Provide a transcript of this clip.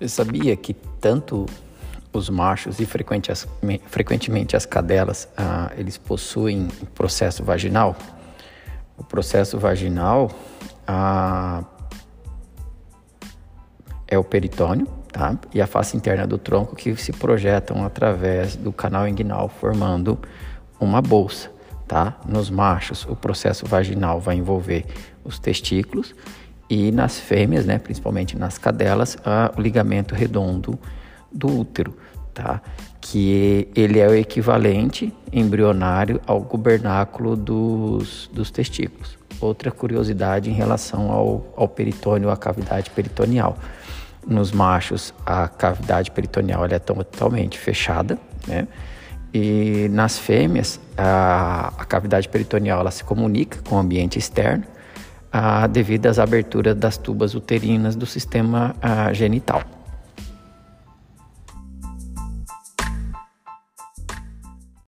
Você sabia que tanto os machos e as, frequentemente as cadelas, ah, eles possuem processo vaginal? O processo vaginal ah, é o peritônio tá? e a face interna do tronco que se projetam através do canal inguinal, formando uma bolsa. Tá? Nos machos, o processo vaginal vai envolver os testículos e nas fêmeas, né, principalmente nas cadelas, o ligamento redondo do útero, tá? Que ele é o equivalente embrionário ao gubernáculo dos, dos testículos. Outra curiosidade em relação ao, ao peritônio, à cavidade peritoneal. Nos machos, a cavidade peritoneal é totalmente fechada, né? E nas fêmeas, a, a cavidade peritoneal ela se comunica com o ambiente externo ah, devido às aberturas das tubas uterinas do sistema ah, genital.